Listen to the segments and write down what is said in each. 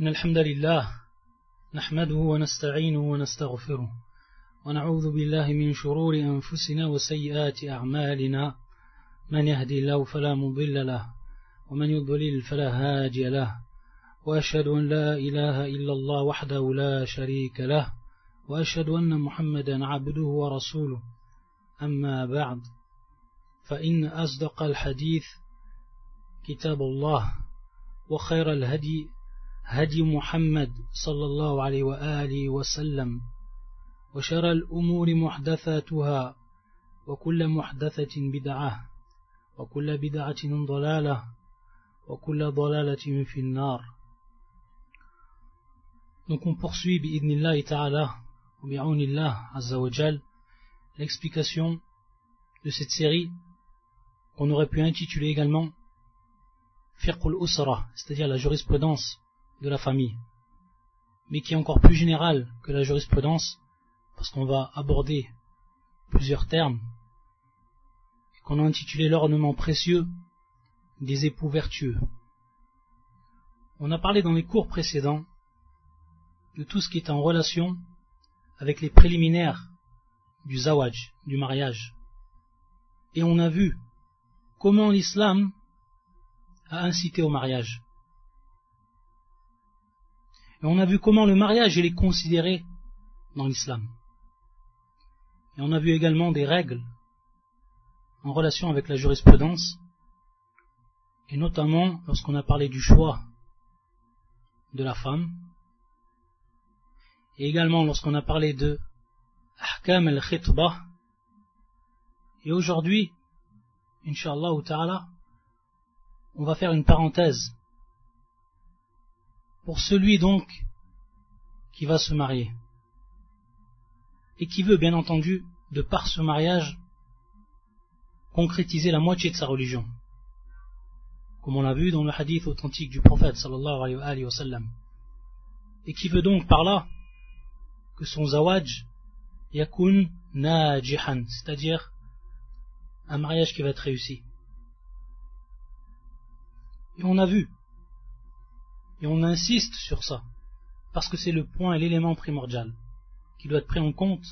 إن الحمد لله نحمده ونستعينه ونستغفره ونعوذ بالله من شرور أنفسنا وسيئات أعمالنا. من يهدي الله فلا مضل له ومن يضلل فلا هادي له. وأشهد أن لا إله إلا الله وحده لا شريك له وأشهد أن محمدا عبده ورسوله. أما بعد فإن أصدق الحديث كتاب الله وخير الهدي هدي محمد صلى الله عليه وآله وسلم وشر الأمور محدثاتها وكل محدثة بدعة وكل بدعة ضلالة وكل ضلالة في النار. Donc on بإذن الله تعالى وبعون الله عز وجل l'explication de cette série qu'on aurait pu intituler également Firqul Usra, c'est-à-dire la jurisprudence de la famille, mais qui est encore plus générale que la jurisprudence, parce qu'on va aborder plusieurs termes, qu'on a intitulé l'ornement précieux des époux vertueux. On a parlé dans les cours précédents de tout ce qui est en relation avec les préliminaires du zawaj, du mariage. Et on a vu comment l'islam a incité au mariage. Et on a vu comment le mariage est considéré dans l'islam. Et on a vu également des règles en relation avec la jurisprudence, et notamment lorsqu'on a parlé du choix de la femme, et également lorsqu'on a parlé de Ahkam al-Khitbah, et aujourd'hui, Inch'Allah ta'ala, on va faire une parenthèse pour celui donc qui va se marier. Et qui veut bien entendu de par ce mariage concrétiser la moitié de sa religion. Comme on l'a vu dans le hadith authentique du prophète sallallahu alayhi wa sallam. Et qui veut donc par là que son zawaj yakun najihan c'est-à-dire un mariage qui va être réussi. Et on a vu. Et on insiste sur ça. Parce que c'est le point et l'élément primordial qui doit être pris en compte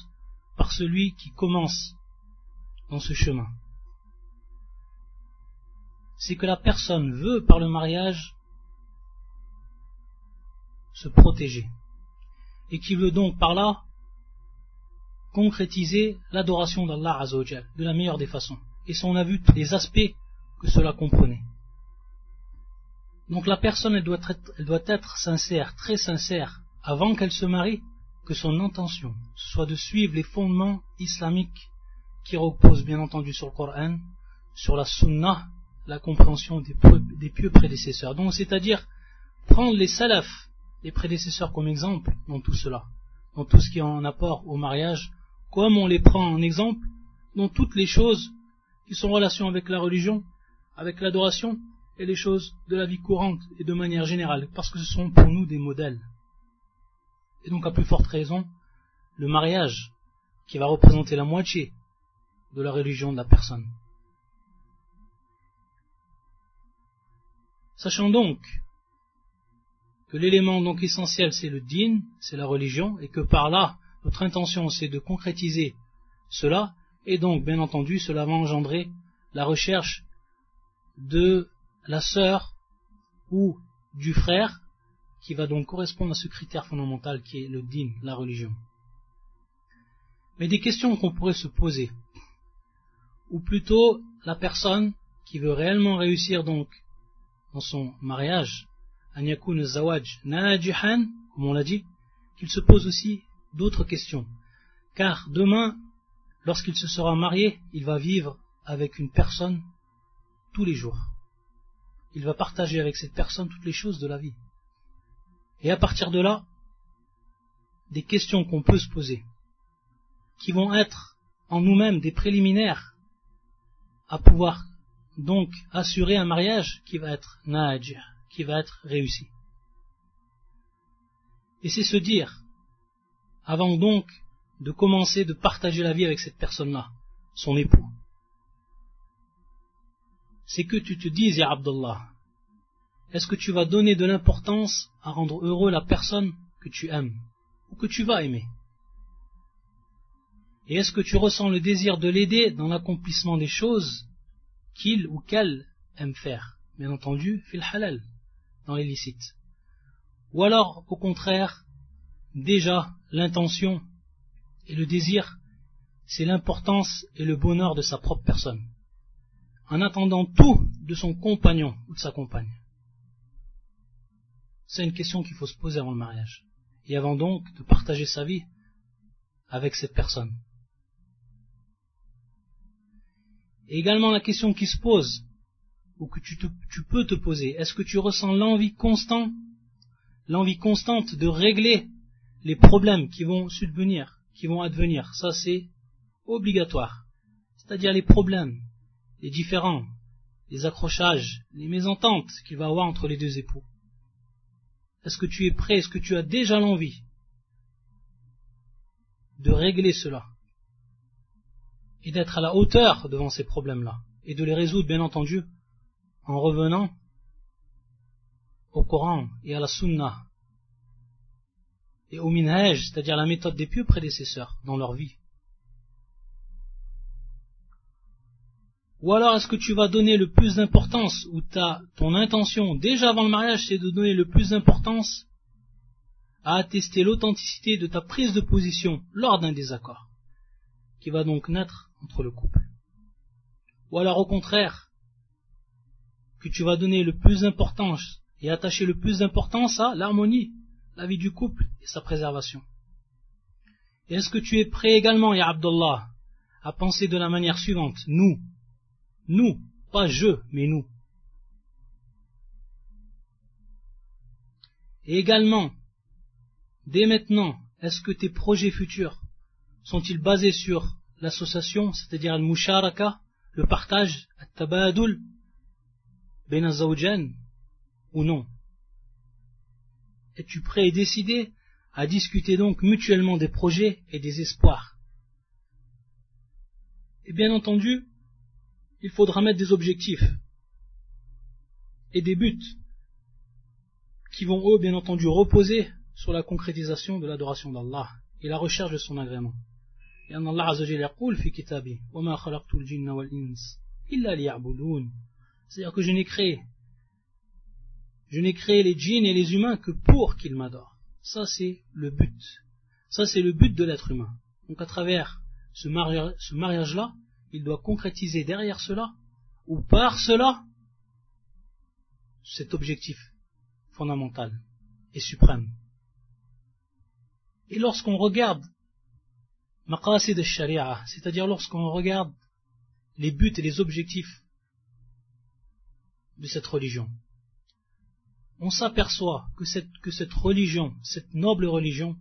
par celui qui commence dans ce chemin. C'est que la personne veut par le mariage se protéger. Et qui veut donc par là concrétiser l'adoration d'Allah Azzawajal de la meilleure des façons. Et ça on a vu tous les aspects que cela comprenait. Donc la personne, elle doit, être, doit être sincère, très sincère, avant qu'elle se marie, que son intention soit de suivre les fondements islamiques qui reposent bien entendu sur le Coran, sur la Sunnah, la compréhension des, des pieux prédécesseurs. Donc c'est-à-dire prendre les salafs, les prédécesseurs comme exemple dans tout cela, dans tout ce qui est en apport au mariage, comme on les prend en exemple dans toutes les choses qui sont en relation avec la religion, avec l'adoration, et les choses de la vie courante et de manière générale, parce que ce sont pour nous des modèles. Et donc à plus forte raison, le mariage, qui va représenter la moitié de la religion de la personne. Sachant donc que l'élément donc essentiel c'est le din, c'est la religion, et que par là, notre intention c'est de concrétiser cela, et donc bien entendu cela va engendrer la recherche de la sœur ou du frère qui va donc correspondre à ce critère fondamental qui est le din, la religion. Mais des questions qu'on pourrait se poser, ou plutôt la personne qui veut réellement réussir donc dans son mariage, Anyakun Zawaj Najihan, comme on l'a dit, qu'il se pose aussi d'autres questions. Car demain, lorsqu'il se sera marié, il va vivre avec une personne tous les jours il va partager avec cette personne toutes les choses de la vie. Et à partir de là, des questions qu'on peut se poser, qui vont être en nous-mêmes des préliminaires à pouvoir donc assurer un mariage qui va être naj, qui va être réussi. Et c'est se dire, avant donc de commencer de partager la vie avec cette personne-là, son époux, c'est que tu te dises, Ya Abdullah, est-ce que tu vas donner de l'importance à rendre heureux la personne que tu aimes ou que tu vas aimer? Et est-ce que tu ressens le désir de l'aider dans l'accomplissement des choses qu'il ou qu'elle aime faire? Bien entendu, fil halal, dans l'illicite. Ou alors, au contraire, déjà l'intention et le désir, c'est l'importance et le bonheur de sa propre personne, en attendant tout de son compagnon ou de sa compagne. C'est une question qu'il faut se poser avant le mariage, et avant donc de partager sa vie avec cette personne. Et également la question qui se pose, ou que tu, peux te poser, est-ce que tu ressens l'envie constante, l'envie constante de régler les problèmes qui vont subvenir, qui vont advenir? Ça, c'est obligatoire. C'est-à-dire les problèmes, les différends, les accrochages, les mésententes qu'il va avoir entre les deux époux. Est-ce que tu es prêt Est-ce que tu as déjà l'envie de régler cela et d'être à la hauteur devant ces problèmes-là et de les résoudre, bien entendu, en revenant au Coran et à la Sunna et au minhaj, c'est-à-dire la méthode des pieux prédécesseurs dans leur vie. Ou alors est-ce que tu vas donner le plus d'importance, ou ta, ton intention déjà avant le mariage c'est de donner le plus d'importance à attester l'authenticité de ta prise de position lors d'un désaccord, qui va donc naître entre le couple. Ou alors au contraire, que tu vas donner le plus d'importance et attacher le plus d'importance à l'harmonie la vie du couple et sa préservation. Est-ce que tu es prêt également, Ya Abdullah, à penser de la manière suivante? Nous, nous, pas je, mais nous. Et également, dès maintenant, est-ce que tes projets futurs sont-ils basés sur l'association, c'est-à-dire le musharaka, le partage, le tabadul, ben ou non? Es-tu prêt et décidé à discuter donc mutuellement des projets et des espoirs? Et bien entendu, il faudra mettre des objectifs et des buts qui vont eux bien entendu reposer sur la concrétisation de l'adoration d'Allah et la recherche de son agrément. Et Allah C'est-à-dire que je n'ai créé je n'ai créé les djinns et les humains que pour qu'ils m'adorent. Ça, c'est le but. Ça, c'est le but de l'être humain. Donc, à travers ce mariage-là, il doit concrétiser derrière cela, ou par cela, cet objectif fondamental et suprême. Et lorsqu'on regarde maqasid al-sharia, c'est-à-dire lorsqu'on regarde les buts et les objectifs de cette religion, on s'aperçoit que cette, religion, cette noble religion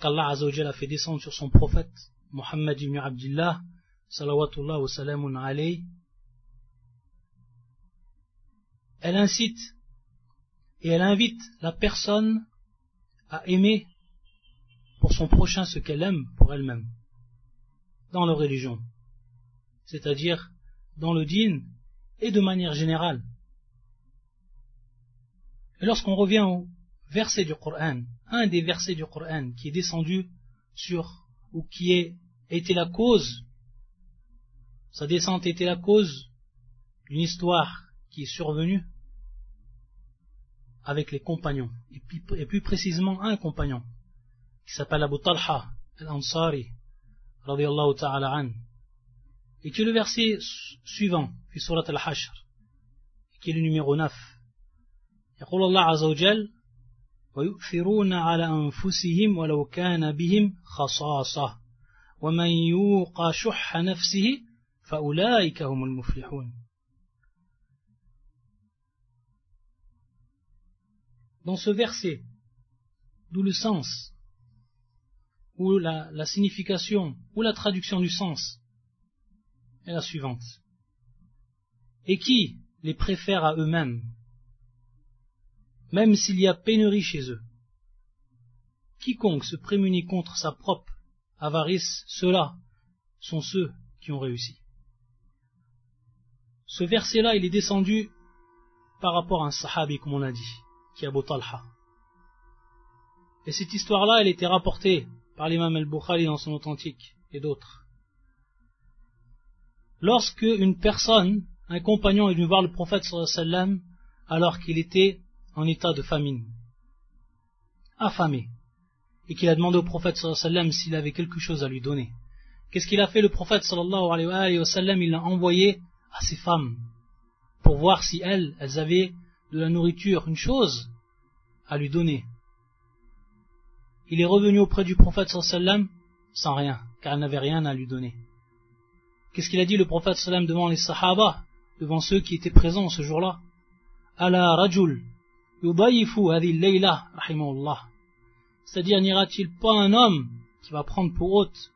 qu'Allah a fait descendre sur son prophète, Muhammad ibn Abdullah, salawatullah wa salamun alayhi, elle incite et elle invite la personne à aimer pour son prochain ce qu'elle aime pour elle-même, dans leur religion, c'est-à-dire dans le din et de manière générale. Et lorsqu'on revient au verset du Coran, un des versets du Coran qui est descendu sur, ou qui a été la cause, sa descente était la cause d'une histoire qui est survenue avec les compagnons, et, plus précisément un compagnon, qui s'appelle Abu Talha al-Ansari, ta'ala an, et qui est le verset suivant, fi surat al-Hashr, qui est le numéro 9. يقول الله عز وجل ويؤثرون على أنفسهم ولو كان بهم خصاصة ومن يوق شح نفسه فأولئك هم المفلحون Dans ce verset, d'où le sens, ou la, la signification, ou la traduction du sens est la suivante. Et qui les préfère à eux-mêmes même s'il y a pénurie chez eux. Quiconque se prémunit contre sa propre avarice, ceux-là sont ceux qui ont réussi. Ce verset-là, il est descendu par rapport à un sahabi, comme on a dit, qui est Abu Talha. Et cette histoire-là, elle était rapportée par l'imam al-Bukhari dans son authentique et d'autres. Lorsque une personne, un compagnon est venu voir le prophète sallam alors qu'il était en état de famine, affamé, et qu'il a demandé au prophète sallam s'il avait quelque chose à lui donner. Qu'est-ce qu'il a fait le prophète sallallahu alayhi wa sallam? Il l'a envoyé à ses femmes pour voir si elles, avaient de la nourriture, une chose à lui donner. Il est revenu auprès du prophète sans rien, car elle n'avait rien à lui donner. Qu'est-ce qu'il a dit le prophète sallam devant les sahaba, devant ceux qui étaient présents ce jour-là? Ala rajul yubayifu hadil layla C'est-à-dire, n'ira-t-il pas un homme qui va prendre pour hôte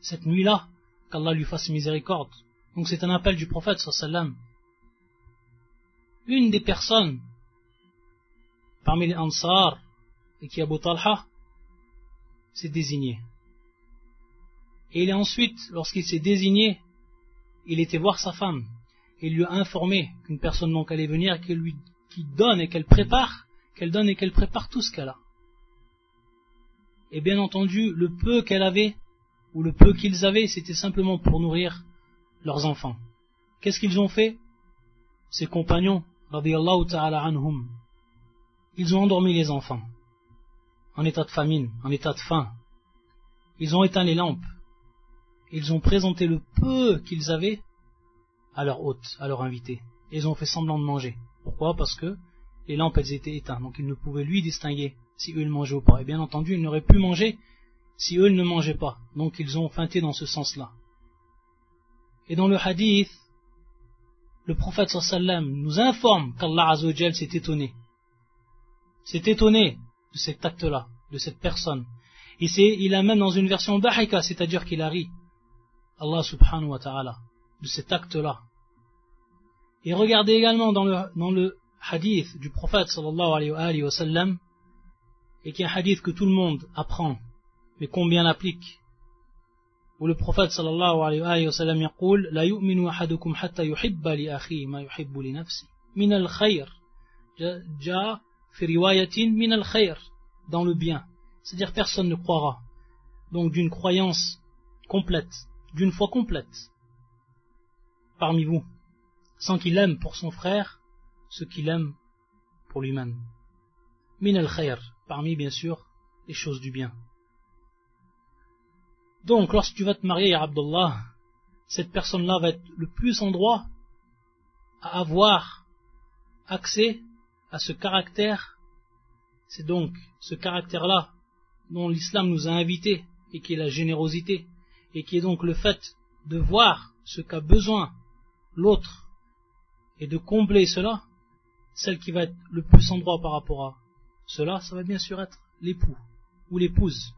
cette nuit-là, qu'Allah lui fasse miséricorde? Donc c'est un appel du prophète sallam. Une des personnes parmi les Ansar et qui Abu Talha s'est désigné. Et il est ensuite, lorsqu'il s'est désigné, il était voir sa femme. Et il lui a informé qu'une personne donc allait venir, qu'elle lui donne et qu'elle prépare, qu'elle donne et qu'elle prépare tout ce qu'elle a. Et bien entendu, le peu qu'elle avait, ou le peu qu'ils avaient, c'était simplement pour nourrir leurs enfants. Qu'est-ce qu'ils ont fait? Ses compagnons, radiallahu ta'ala anhum, ils ont endormi les enfants, en état de famine, en état de faim. Ils ont éteint les lampes, ils ont présenté le peu qu'ils avaient à leur hôte, à leur invité. Ils ont fait semblant de manger. Pourquoi? Parce que les lampes elles étaient éteintes, donc ils ne pouvaient lui distinguer si eux ils mangeaient ou pas. Et bien entendu, ils n'auraient pu manger si eux ne mangeaient pas. Donc ils ont feinté dans ce sens-là. Et dans le hadith, le prophète sallam nous informe qu'Allah Azzawajal s'est étonné. S'est étonné de cet acte-là, de cette personne. Et il amène dans une version bahika, c'est-à-dire qu'il a ri. Allah subhanahu wa ta'ala, de cet acte-là. Et regardez également dans le, dans le hadith du prophète sallallahu alayhi wa sallam, et qui est un hadith que tout le monde apprend, mais combien l'applique Où le prophète sallallahu alayhi wa sallam يقول لا يؤمن أحدكم حتى يحب لأخيه ما يحب لنفسه من الخير جاء في رواية من الخير dans le bien c'est-à-dire personne ne croira donc d'une croyance complète d'une foi complète parmi vous, sans qu'il aime pour son frère ce qu'il aime pour lui-même. Min al-khayr, parmi bien sûr les choses du bien. Donc, lorsque tu vas te marier, Abdullah, cette personne-là va être le plus en droit à avoir accès à ce caractère. C'est donc ce caractère-là dont l'islam nous a invités et qui est la générosité et qui est donc le fait de voir ce qu'a besoin l'autre et de combler cela, celle qui va être le plus en droit par rapport à cela, ça va bien sûr être l'époux ou l'épouse.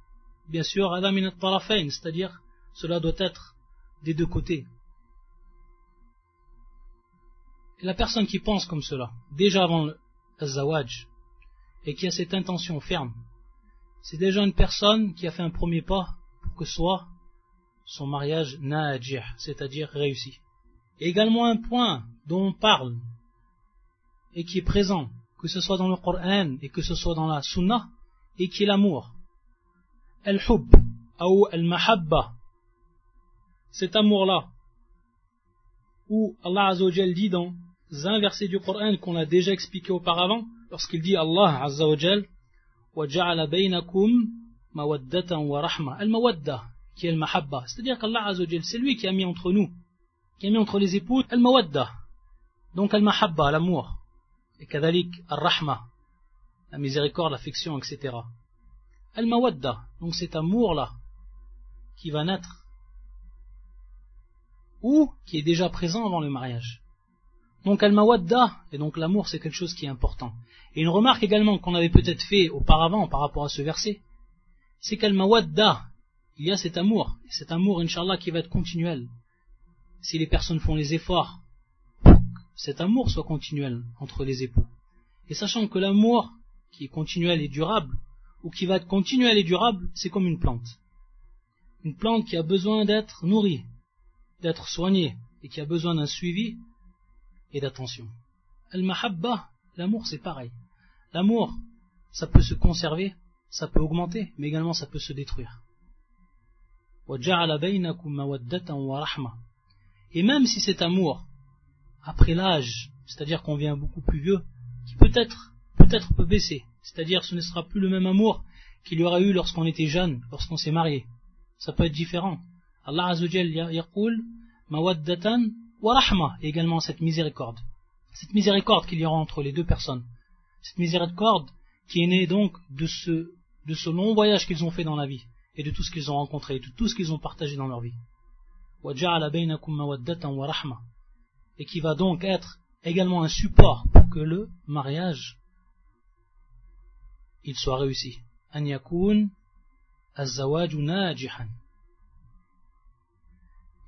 Bien sûr, c'est-à-dire cela doit être des deux côtés. Et la personne qui pense comme cela, déjà avant le zawaj, et qui a cette intention ferme, c'est déjà une personne qui a fait un premier pas pour que soit son mariage najih, c'est-à-dire réussi. également un point dont on parle et qui est présent, que ce soit dans le Coran et que ce soit dans la Sunna, et qui est l'amour Al-hub, ou al-mahabba, cet amour-là, où Allah Azzawajal dit dans un verset du Coran qu'on a déjà expliqué auparavant, lorsqu'il dit Allah Azzawajal, وَجَعَلَ بَيْنَكُمْ مَوَدَّةً وَرَحْمَةً Al-mawadda, qui est le mahabba. C'est-à-dire qu'Allah Azzawajal, c'est lui qui a mis entre nous, qui a mis entre les époux al-mawadda. Donc al-mahabba, l'amour. Et kadalik al-rahma, la miséricorde, l'affection, etc. Al-mawadda, donc cet amour-là, qui va naître, ou qui est déjà présent avant le mariage. Donc al-mawadda, et donc l'amour c'est quelque chose qui est important. Et une remarque également qu'on avait peut-être fait auparavant par rapport à ce verset, c'est qu'al-mawadda, il y a cet amour, et cet amour, inshallah, qui va être continuel. Si les personnes font les efforts pour que cet amour soit continuel entre les époux. Et sachant que l'amour, qui est continuel et durable, ou qui va être continuel et durable, c'est comme une plante. Une plante qui a besoin d'être nourrie, d'être soignée, et qui a besoin d'un suivi et d'attention. Al-mahabba, l'amour c'est pareil. L'amour, ça peut se conserver, ça peut augmenter, mais également ça peut se détruire. Et même si cet amour, après l'âge, c'est-à-dire qu'on vient beaucoup plus vieux, qui peut-être peut-être peut baisser, c'est-à-dire ce ne sera plus le même amour qu'il y aura eu lorsqu'on était jeune, lorsqu'on s'est marié. Ça peut être différent. Allah Azzawajal yaqul mawaddatan wa rahma, également cette miséricorde. Cette miséricorde qu'il y aura entre les deux personnes. Cette miséricorde qui est née donc de ce, de ce long voyage qu'ils ont fait dans la vie et de tout ce qu'ils ont rencontré, de tout ce qu'ils ont partagé dans leur vie. Et qui va donc être également un support pour que le mariage il soit réussi. An yakun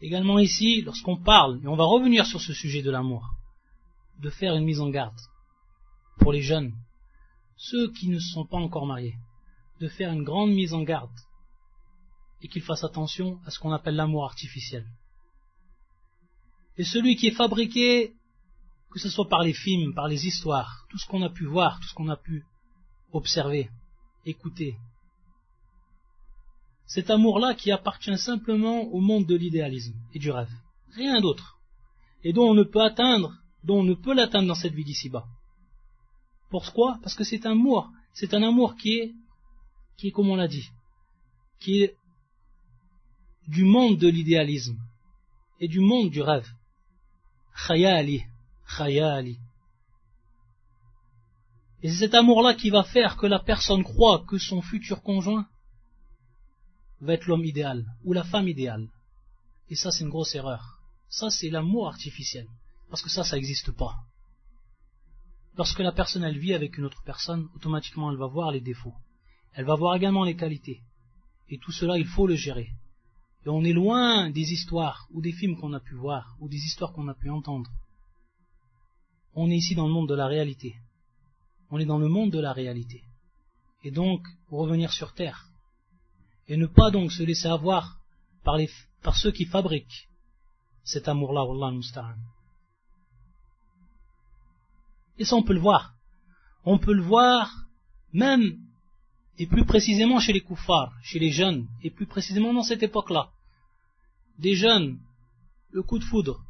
Également ici, lorsqu'on parle, et on va revenir sur ce sujet de l'amour, de faire une mise en garde pour les jeunes, ceux qui ne sont pas encore mariés, de faire une grande mise en garde et qu'ils fassent attention à ce qu'on appelle l'amour artificiel. Et celui qui est fabriqué, que ce soit par les films, par les histoires, tout ce qu'on a pu voir, tout ce qu'on a pu observer, écouter, cet amour-là qui appartient simplement au monde de l'idéalisme et du rêve, rien d'autre, et dont on ne peut atteindre, dont on ne peut l'atteindre dans cette vie d'ici-bas. Pourquoi? Parce que c'est un amour, c'est un amour qui est, qui est comme on l'a dit, qui est du monde de l'idéalisme et du monde du rêve. Khayali, khayali. Et c'est cet amour-là qui va faire que la personne croit que son futur conjoint va être l'homme idéal ou la femme idéale. Et ça, c'est une grosse erreur. Ça, c'est l'amour artificiel. Parce que ça, ça n'existe pas. Lorsque la personne, elle vit avec une autre personne, automatiquement, elle va voir les défauts. Elle va voir également les qualités. Et tout cela, il faut le gérer. Et on est loin des histoires ou des films qu'on a pu voir ou des histoires qu'on a pu entendre. On est ici dans le monde de la réalité. On est dans le monde de la réalité. Et donc, revenir sur Terre, et ne pas donc se laisser avoir par, les, par ceux qui fabriquent cet amour-là, Wallah musta'an. Et ça, on peut le voir. On peut le voir même et plus précisément chez les koufars, chez les jeunes, et plus précisément dans cette époque-là. Des jeunes, le coup de foudre,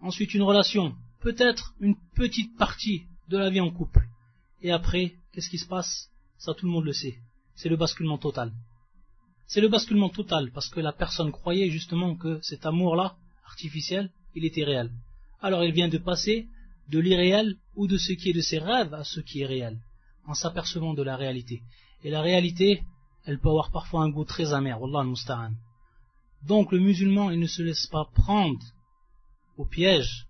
ensuite une relation, peut-être une petite partie de la vie en couple. Et après, qu'est-ce qui se passe? Ça, tout le monde le sait. C'est le basculement total. C'est le basculement total parce que la personne croyait justement que cet amour-là, artificiel, il était réel. Alors il vient de passer de l'irréel ou de ce qui est de ses rêves à ce qui est réel, en s'apercevant de la réalité. Et la réalité, elle peut avoir parfois un goût très amer, Wallah al Donc le musulman, il ne se laisse pas prendre au piège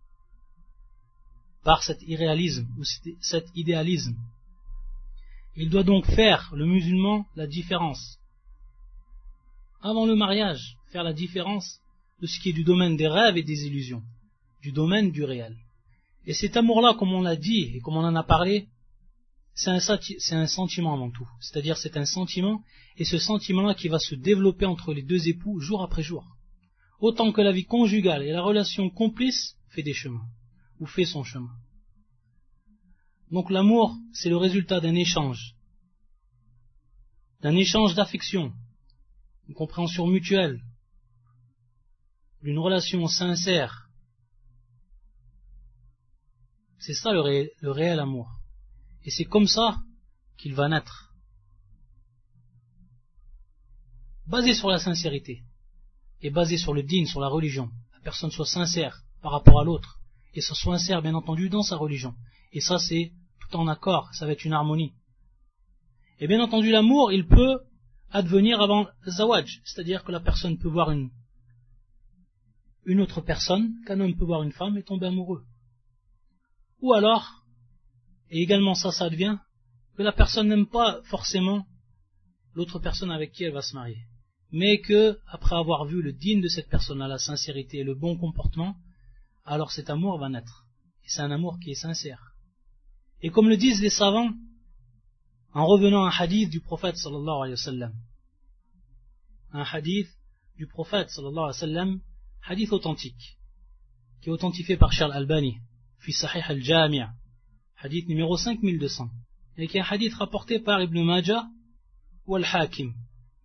par cet irréalisme ou cet idéalisme. Il doit donc faire, le musulman, la différence avant le mariage, faire la différence de ce qui est du domaine des rêves et des illusions, du domaine du réel. Et cet amour-là, comme on l'a dit et comme on en a parlé, c'est un, sentiment avant tout. C'est-à-dire c'est un sentiment, et ce sentiment-là qui va se développer entre les deux époux jour après jour. Autant que la vie conjugale et la relation complice fait des chemins, ou fait son chemin. Donc l'amour, c'est le résultat d'un échange, d'un échange d'affection, une compréhension mutuelle, d'une relation sincère. C'est ça le réel, amour. Et c'est comme ça qu'il va naître. Basé sur la sincérité et basé sur le digne, sur la religion. La personne soit sincère par rapport à l'autre et soit sincère bien entendu dans sa religion. Et ça c'est tout en accord, ça va être une harmonie. Et bien entendu l'amour, il peut advenir avant zawaj, c'est-à-dire que la personne peut voir une, une autre personne, qu'un homme peut voir une femme et tomber amoureux. Ou alors, et également ça, ça advient, que la personne n'aime pas forcément l'autre personne avec qui elle va se marier, mais que, après avoir vu le digne de cette personne-là, la sincérité et le bon comportement, alors cet amour va naître. Et c'est un amour qui est sincère. Et comme le disent les savants, en revenant à un hadith du prophète sallallahu alayhi wa sallam. Un hadith du prophète sallallahu alayhi wa sallam, hadith authentique, qui est authentifié par Charles Albani, fi Sahih al-Jami' hadith numéro 5200, et qui est un hadith rapporté par Ibn Majah ou Al-Hakim,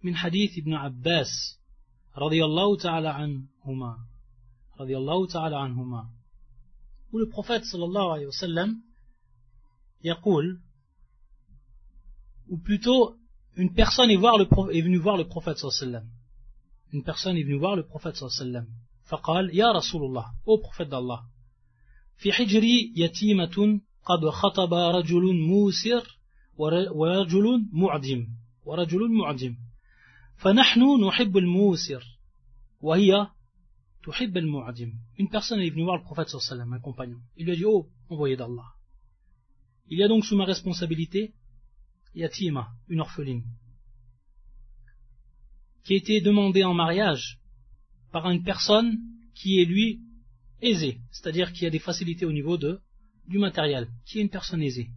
min hadith Ibn Abbas, radiyallahu ta'ala anhuma, radiyallahu ta'ala anhuma, où le prophète sallallahu alayhi wa sallam, yaqul, ou plutôt, une personne est, voir le, est venue voir le prophète sallallahu alayhi wa sallam, une personne est venue voir le prophète sallallahu alayhi wa sallam, فقال يا رسول الله ô prophète d'Allah في حجري يتيمة قد خطب رجل موسر ورجل معدم ورجل معدم فنحن نحب الموسر وهي al-Mu'adim. Une personne est venue voir le prophète sallam, un compagnon. Il lui a dit, oh, envoyé d'Allah. Il y a donc sous ma responsabilité Yatima, une orpheline, qui a été demandée en mariage par une personne qui est lui aisée, c'est-à-dire qui a des facilités au niveau de, du matériel, qui est une personne aisée.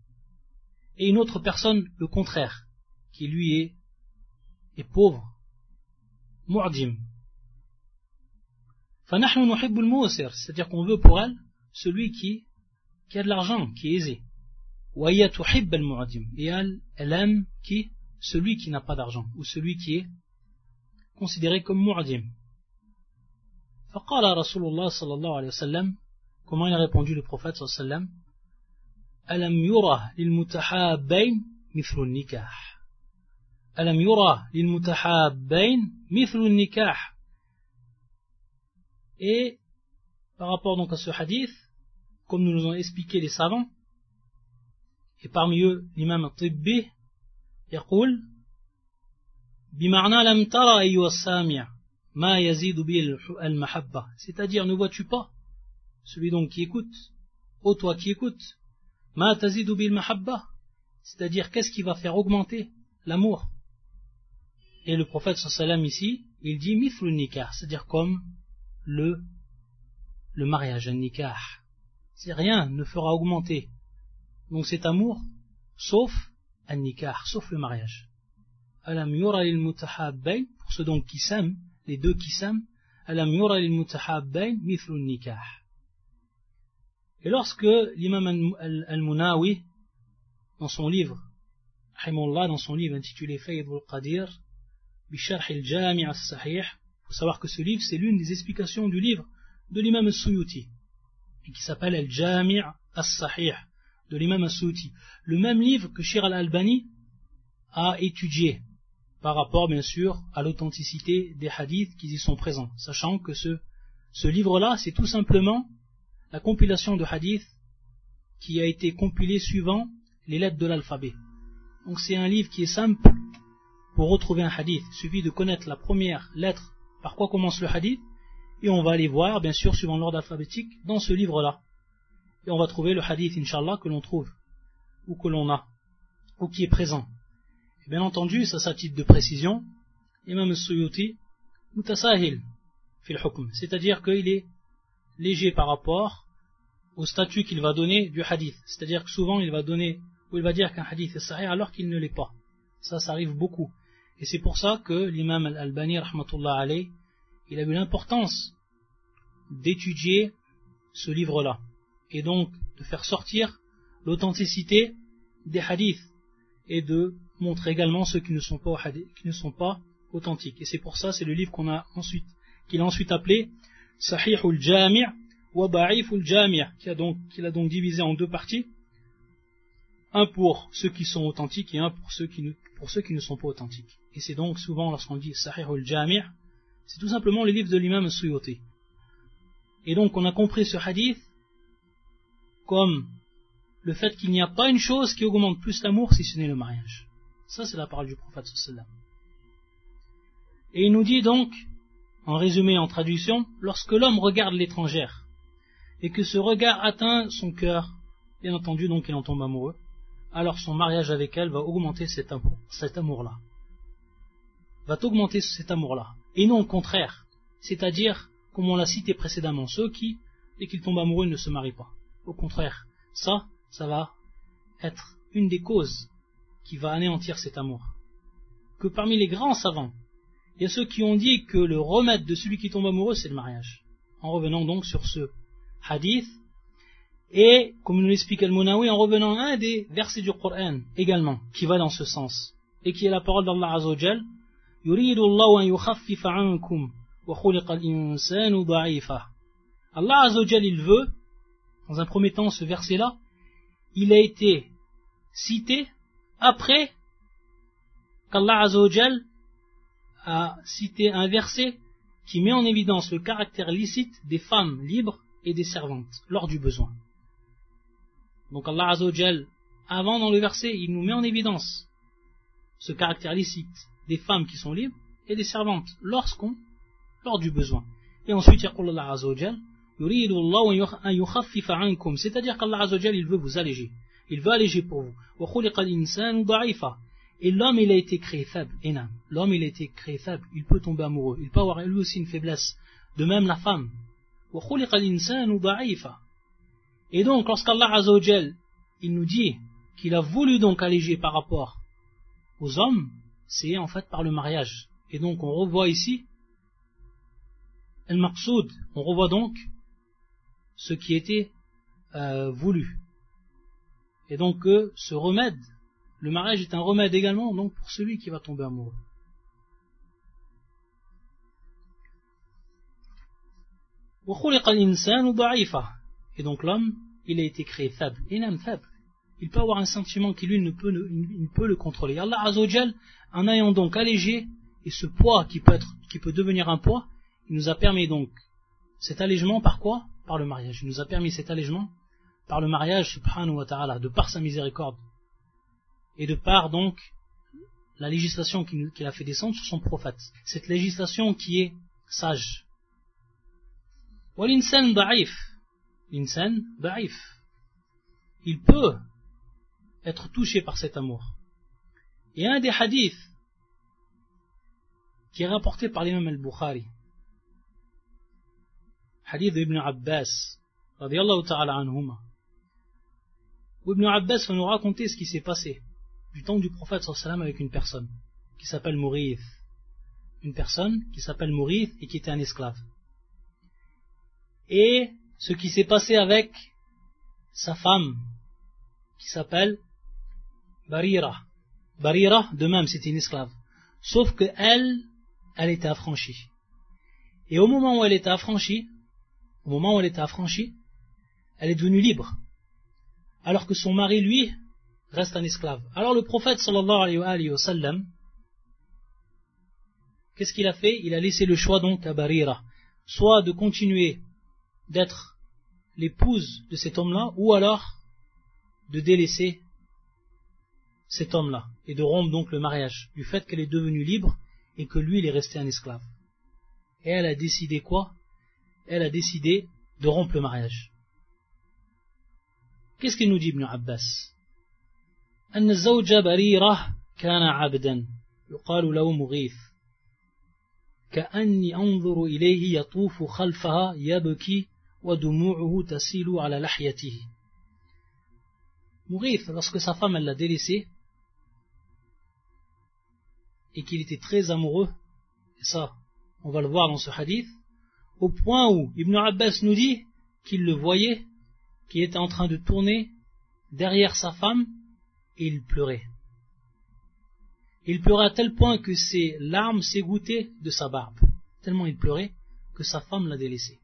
Et une autre personne, le contraire, qui lui est, est pauvre, mu'adim, C'est-à-dire qu'on veut pour elle celui qui, qui a de l'argent, qui est aisé. Et elle, elle aime qui Celui qui n'a pas d'argent, ou celui qui est considéré comme mu'adim. فقال رسول الله صلى الله عليه وسلم comment il a répondu le prophète صلى الله عليه وسلم ألم يرى للمتحابين مثل النكاح ألم يرى للمتحابين مثل النكاح et par rapport donc à ce hadith comme nous nous ont expliqué les savants et parmi eux l'imam الطبي يقول بمعنى لم ترى أيها السامع c'est-à-dire ne vois-tu pas celui donc qui écoute ô toi qui écoutes ma mahabba c'est-à-dire qu'est-ce qui va faire augmenter l'amour et le prophète sallam ici il dit mithlu nikah c'est-à-dire comme le le mariage un nikah. Rien ne fera augmenter. Donc cet amour sauf un nikah sauf le mariage. Alam yura pour ceux donc qui s'aiment les deux qui s'aiment, et lorsque l'imam al-Munawi, dans son livre, dans son livre intitulé Fayyid al-Qadir, Bisharh al-Jami' al-Sahih, faut savoir que ce livre, c'est l'une des explications du livre de l'imam al-Suyuti, qui s'appelle al-Jami' al-Sahih, de l'imam al-Suyuti. Le même livre que Shir al-Albani a étudié par rapport bien sûr à l'authenticité des hadiths qui y sont présents, sachant que ce, ce livre-là, c'est tout simplement la compilation de hadiths qui a été compilée suivant les lettres de l'alphabet. Donc c'est un livre qui est simple pour retrouver un hadith. Il suffit de connaître la première lettre par quoi commence le hadith, et on va aller voir, bien sûr, suivant l'ordre alphabétique, dans ce livre-là. Et on va trouver le hadith, inshallah, que l'on trouve, ou que l'on a, ou qui est présent. Bien entendu, ça c'est de précision, Imam Suyuti, mutasahil fil c'est-à-dire qu'il est léger par rapport au statut qu'il va donner du hadith. C'est-à-dire que souvent il va donner, ou il va dire qu'un hadith est sahih alors qu'il ne l'est pas. Ça, ça arrive beaucoup. Et c'est pour ça que l'imam al-Albani, rahmatullah il a eu l'importance d'étudier ce livre-là. Et donc de faire sortir l'authenticité des hadiths et de montre également ceux qui ne sont pas, authentiques. Et c'est pour ça, c'est le livre qu'on a ensuite, qu'il a ensuite appelé Sahihul Jami' wa Ba'iful Jami' qui a donc, qu'il a donc divisé en deux parties. Un pour ceux qui sont authentiques et un pour ceux qui ne, sont pas authentiques. Et c'est donc souvent lorsqu'on dit Sahihul Jami' c'est tout simplement le livre de l'imam Suyuti. Et donc on a compris ce hadith comme le fait qu'il n'y a pas une chose qui augmente plus l'amour si ce n'est le mariage. Ça, c'est la parole du prophète Et il nous dit donc, en résumé, en traduction, lorsque l'homme regarde l'étrangère, et que ce regard atteint son cœur, bien entendu donc il en tombe amoureux, alors son mariage avec elle va augmenter cet amour, cet amour-là. Va augmenter cet amour-là. Et non au contraire. C'est-à-dire, comme on l'a cité précédemment, ceux qui, dès qu'ils tombent amoureux, ne se marient pas. Au contraire. Ça, ça va être une des causes qui va anéantir cet amour. Que parmi les grands savants, il y a ceux qui ont dit que le remède de celui qui tombe amoureux, c'est le mariage. En revenant donc sur ce hadith Et, comme nous l'explique Al-Munawi, en revenant à un des versets du Coran également, qui va dans ce sens, et qui est la parole d'Allah Azzawajal, يريد الله أن يخفف عنكم وخلق الإنسان ضعيفا Allah Azzawajal, il veut, dans un premier temps, ce verset-là, il a été cité après qu'Allah Azzawajal a cité un verset qui met en évidence le caractère licite des femmes libres et des servantes lors du besoin. Donc Allah Azzawajal, avant dans le verset, il nous met en évidence ce caractère licite des femmes qui sont libres et des servantes lorsqu'on, lors du besoin. Et ensuite, il y Allah Azzawajal, c'est-à-dire qu'Allah Azzawajal, il veut vous alléger. Il veut alléger pour vous. Et l'homme, il a été créé faible. L'homme, il a été créé faible. Il peut tomber amoureux. Il peut avoir lui aussi une faiblesse. De même la femme. Et donc, lorsqu'Allah Azzawajal, il nous dit qu'il a voulu donc alléger par rapport aux hommes, c'est en fait par le mariage. Et donc, on revoit ici, El-Maqsoud, on revoit donc ce qui était euh, voulu. Et donc, ce remède le mariage est un remède également donc pour celui qui va tomber amoureux. Et donc l'homme, il a été créé faible, énorme faible. Il peut avoir un sentiment qui lui ne peut, ne, peut le contrôler. Allah Azzawajal, en ayant donc allégé, et ce poids qui peut, devenir un poids, il nous a permis donc cet allègement par quoi? Par le mariage. Il nous a permis cet allègement par le mariage, subhanahu wa ta'ala, de par sa miséricorde et de par donc la législation qu'il a fait descendre sur son prophète. Cette législation qui est sage. Da'if. Da'if. Il peut être touché par cet amour. Et un des hadiths qui est rapporté par l'imam al-Bukhari, hadith d'Ibn Abbas, radiallahu ta'ala anhuma, où Ibn Abbas va nous raconter ce qui s'est passé du temps du prophète sallam avec une personne qui s'appelle Mourith. Une personne qui s'appelle Mourith et qui était un esclave. Et ce qui s'est passé avec sa femme qui s'appelle Barira. Barira, de même, c'était une esclave. Sauf que elle, elle était affranchie. Et au moment où elle était affranchie, au moment où elle était affranchie, elle est devenue libre. Alors que son mari, lui, reste un esclave. Alors le prophète sallallahu alayhi wa sallam, qu'est-ce qu'il a fait? Il a laissé le choix donc à Barira, soit de continuer d'être l'épouse de cet homme-là, ou alors de délaisser cet homme-là, et de rompre donc le mariage, du fait qu'elle est devenue libre et que lui il est resté un esclave. Et elle a décidé quoi Elle a décidé de rompre le mariage. Qu'est-ce qu'il nous dit Ibn Abbas أن الزوج بريرة كان عبدا يقال له مغيث كأني أنظر إليه يطوف خلفها يبكي ودموعه تسيل على لحيته Mourith, lorsque sa femme elle l'a délaissé et qu'il était très amoureux, et ça, on va le voir dans ce hadith, au point où Ibn Abbas nous dit qu'il le voyait, qu'il était en train de tourner derrière sa femme et il pleurait. Il pleurait à tel point que ses larmes s'égouttaient de sa barbe, tellement il pleurait que sa femme l'a délaissé.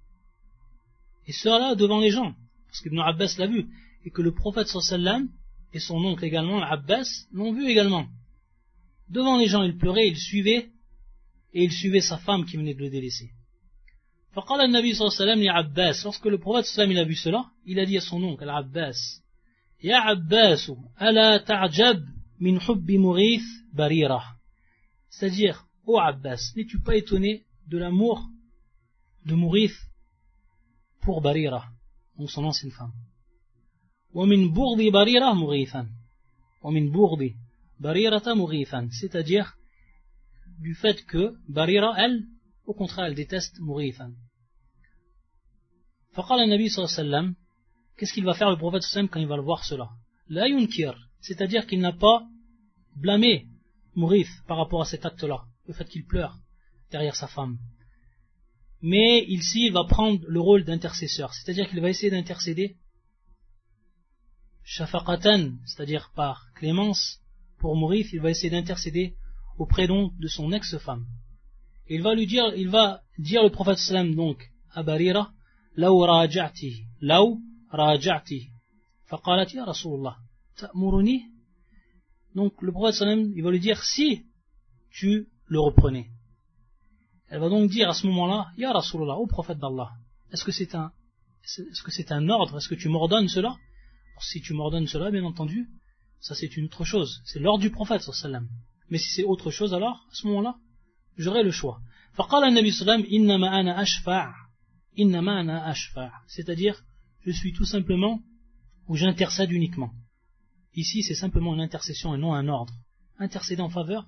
Et cela devant les gens, parce qu'Ibn Abbas l'a vu, et que le prophète sallam et son oncle également, Abbas, l'ont vu également. Devant les gens, il pleurait, il suivait, et il suivait sa femme qui venait de le délaisser. lorsque le prophète sallam il a vu cela, il a dit à son oncle, Abbas, Ya Abbas, ala ta'jab min hubbi Mourith barira. C'est-à-dire, ô Abbas, n'es-tu pas étonné de l'amour de Mourith pour Barira, donc son ancienne femme. C'est-à-dire du fait que Barira, elle, au contraire, elle déteste Mughithan. Faqal Nabi sallam, qu'est-ce qu'il va faire le prophète sallam quand il va le voir cela? La yunkir, c'est-à-dire qu'il n'a pas blâmé Mughith par rapport à cet acte-là, le fait qu'il pleure derrière sa femme. Mais ici, il va prendre le rôle d'intercesseur, c'est-à-dire qu'il va essayer d'intercéder shafaqatan, c'est-à-dire par clémence, pour mourir, il va essayer d'intercéder auprès donc de son ex-femme. Il va lui dire, il va dire le prophète sallam donc à Barira, law raja'ti, law raja'ti. Faqalat ya Rasulullah, ta'muruni? Donc le prophète sallam, il va lui dire si tu le reprenais. Elle va donc dire à ce moment-là, ya Rasulullah, au prophète d'Allah, est-ce que c'est un, est-ce que c'est un ordre, est-ce que tu m'ordonnes cela? si tu m'ordonnes cela, bien entendu, ça c'est une autre chose. C'est l'ordre du prophète sallam. Mais si c'est autre chose alors, à ce moment-là, j'aurai le choix. C'est-à-dire, je suis tout simplement, ou j'intercède uniquement. Ici, c'est simplement une intercession et non un ordre. Intercéder en faveur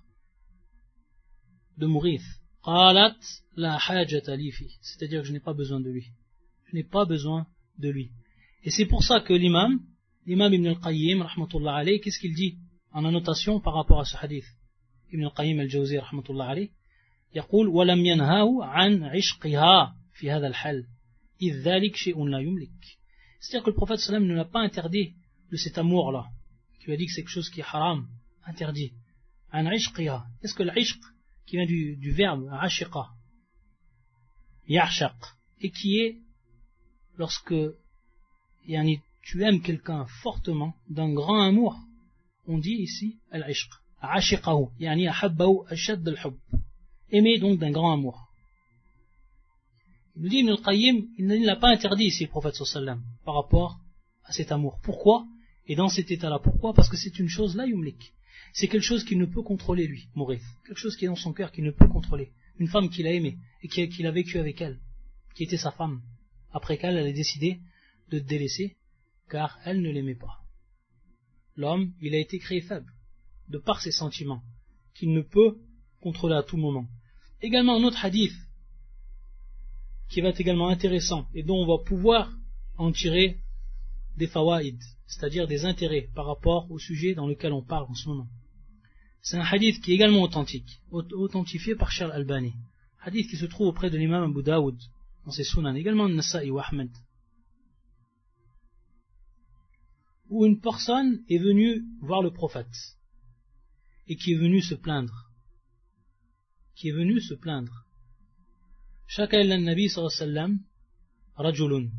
de mourir. C'est-à-dire que je n'ai pas besoin de lui. Je n'ai pas besoin de lui. Et c'est pour ça que l'imam, l'imam Ibn al-Qayyim, qu'est-ce qu'il dit en annotation par rapport à ce hadith Ibn al-Qayyim al-Jawzi, rahmatullah alayh, يقول ولم ينهاه عن عشقها في هذا الحال إذ ذلك شيء لا يملك c'est-à-dire que le prophète sallam ne l'a pas interdit de cet amour là qui lui a dit que c'est quelque chose qui est haram interdit عن عشقها est-ce que l'ishq qui vient du, du verbe ashiqa ya'shaq et qui est lorsque yani, tu aimes quelqu'un fortement d'un grand amour on dit ici al-ishq ashiqahu yani ahabbahu ashad al-hubb aimé donc d'un grand amour. Il nous dit Ibn al-Qayyim, il ne l'a pas interdit ici, le prophète sallam, par rapport à cet amour. Pourquoi? Et dans cet état-là, pourquoi? Parce que c'est une chose là, yumlik. C'est quelque chose qu'il ne peut contrôler, lui, mourir. Quelque chose qui est dans son cœur qu'il ne peut contrôler. Une femme qu'il a aimée et qu'il a vécu avec elle, qui était sa femme, après qu'elle elle ait décidé de délaisser, car elle ne l'aimait pas. L'homme, il a été créé faible, de par ses sentiments, qu'il ne peut contrôler à tout moment. Également un autre hadith qui va être également intéressant et dont on va pouvoir en tirer des fawaïd, c'est-à-dire des intérêts par rapport au sujet dans lequel on parle en ce moment. C'est un hadith qui est également authentique, authentifié par Charles Albani. Hadith qui se trouve auprès de l'imam Abu Daoud dans ses sunan, également Nasa'i ou Ahmed. Où une personne est venue voir le prophète et qui est venue se plaindre. Qui est venue se plaindre. Nabi sallallahu alayhi wa sallam, rajulun,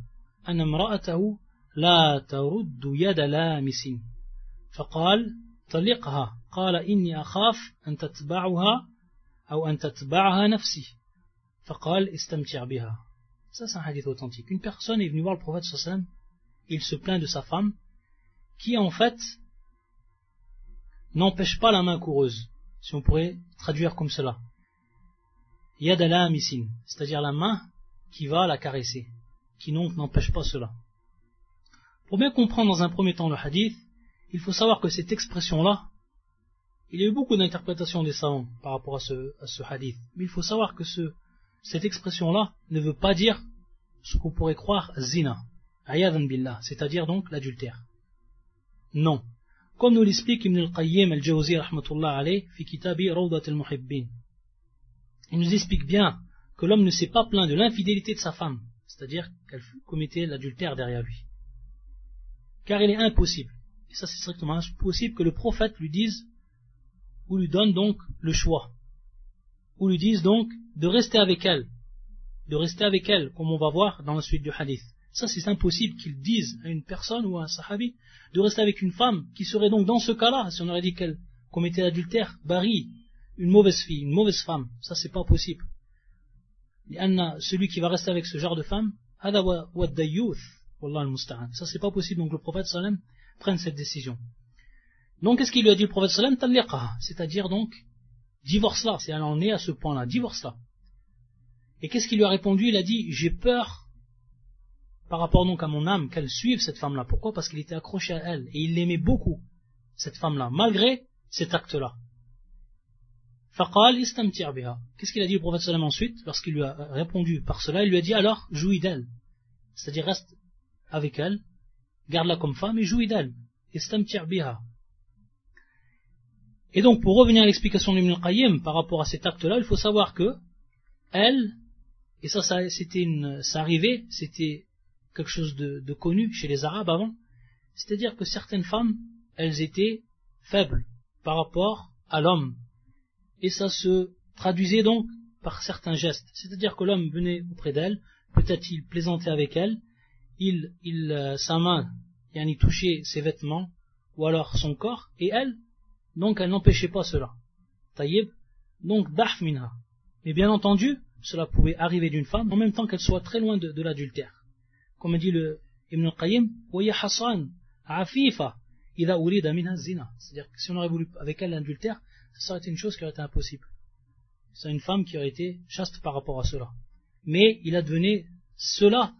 لا ترد يد لامس فقال طلقها قال إني أخاف أن تتبعها أو أن تتبعها نفسي فقال استمتع بها Ça, c'est un hadith authentique. Une personne est venue voir le prophète sallam, il se plaint de sa femme, qui en fait n'empêche pas la main coureuse, si on pourrait traduire comme cela. yadala misin, c'est-à-dire la main qui va la caresser, qui donc n'empêche pas cela. Pour bien comprendre dans un premier temps le hadith, il faut savoir que cette expression-là, il y a eu beaucoup d'interprétations des savants par rapport à ce, hadith, mais il faut savoir que ce, cette expression-là ne veut pas dire ce qu'on pourrait croire zina, ayadan billah, c'est-à-dire donc l'adultère. Non. Comme nous l'explique Ibn al-Qayyim al-Jawzi rahmatullah alayh fi kitabi Rawdat al-Muhibbin il nous explique bien que l'homme ne s'est pas plaint de l'infidélité de sa femme, c'est-à-dire qu'elle commettait l'adultère derrière lui. Car il est impossible, et ça c'est strictement impossible, que le prophète lui dise, ou lui donne donc le choix, ou lui dise donc de rester avec elle, de rester avec elle, comme on va voir dans la suite du hadith. Ça c'est impossible qu'il dise à une personne ou à un sahabi de rester avec une femme qui serait donc dans ce cas-là, si on aurait dit qu'elle commettait l'adultère, bari, une mauvaise fille, une mauvaise femme. Ça, c'est pas possible. Celui qui va rester avec ce genre de femme, ça, c'est pas possible. Donc, le prophète sallam prenne cette décision. Donc, qu'est-ce qu'il lui a dit le prophète sallam? C'est-à-dire, donc, divorce-la. C'est en est à ce point-là. Divorce-la. Et qu'est-ce qu'il lui a répondu? Il a dit, j'ai peur par rapport donc à mon âme qu'elle suive cette femme-là. Pourquoi? Parce qu'il était accroché à elle. Et il l'aimait beaucoup, cette femme-là, malgré cet acte-là. Qu'est-ce qu'il a dit au prophète sallam ensuite? Lorsqu'il lui a répondu par cela, il lui a dit alors jouis d'elle. C'est-à-dire reste avec elle, garde-la comme femme et jouis d'elle. Et donc pour revenir à l'explication d'Ibn Qayyim par rapport à cet acte-là, il faut savoir que elle, et ça, ça c'était une, ça arrivait, c'était quelque chose de, de connu chez les Arabes avant, C'est-à-dire que certaines femmes, elles étaient faibles par rapport à l'homme. Et ça se traduisait donc par certains gestes. C'est-à-dire que l'homme venait auprès d'elle, peut-être il plaisantait avec elle, il, il euh, sa main, il y touchait ses vêtements, ou alors son corps, et elle, donc elle n'empêchait pas cela. Taïb, donc daf minha. Mais bien entendu, cela pouvait arriver d'une femme en même temps qu'elle soit très loin de, l'adultère. Comme dit le Ibn al-Qayyim, afifa C'est-à-dire que si on aurait voulu avec elle l'adultère, ça aurait été une chose qui aurait été impossible. C'est une femme qui aurait été chaste par rapport à cela. Mais il advenait cela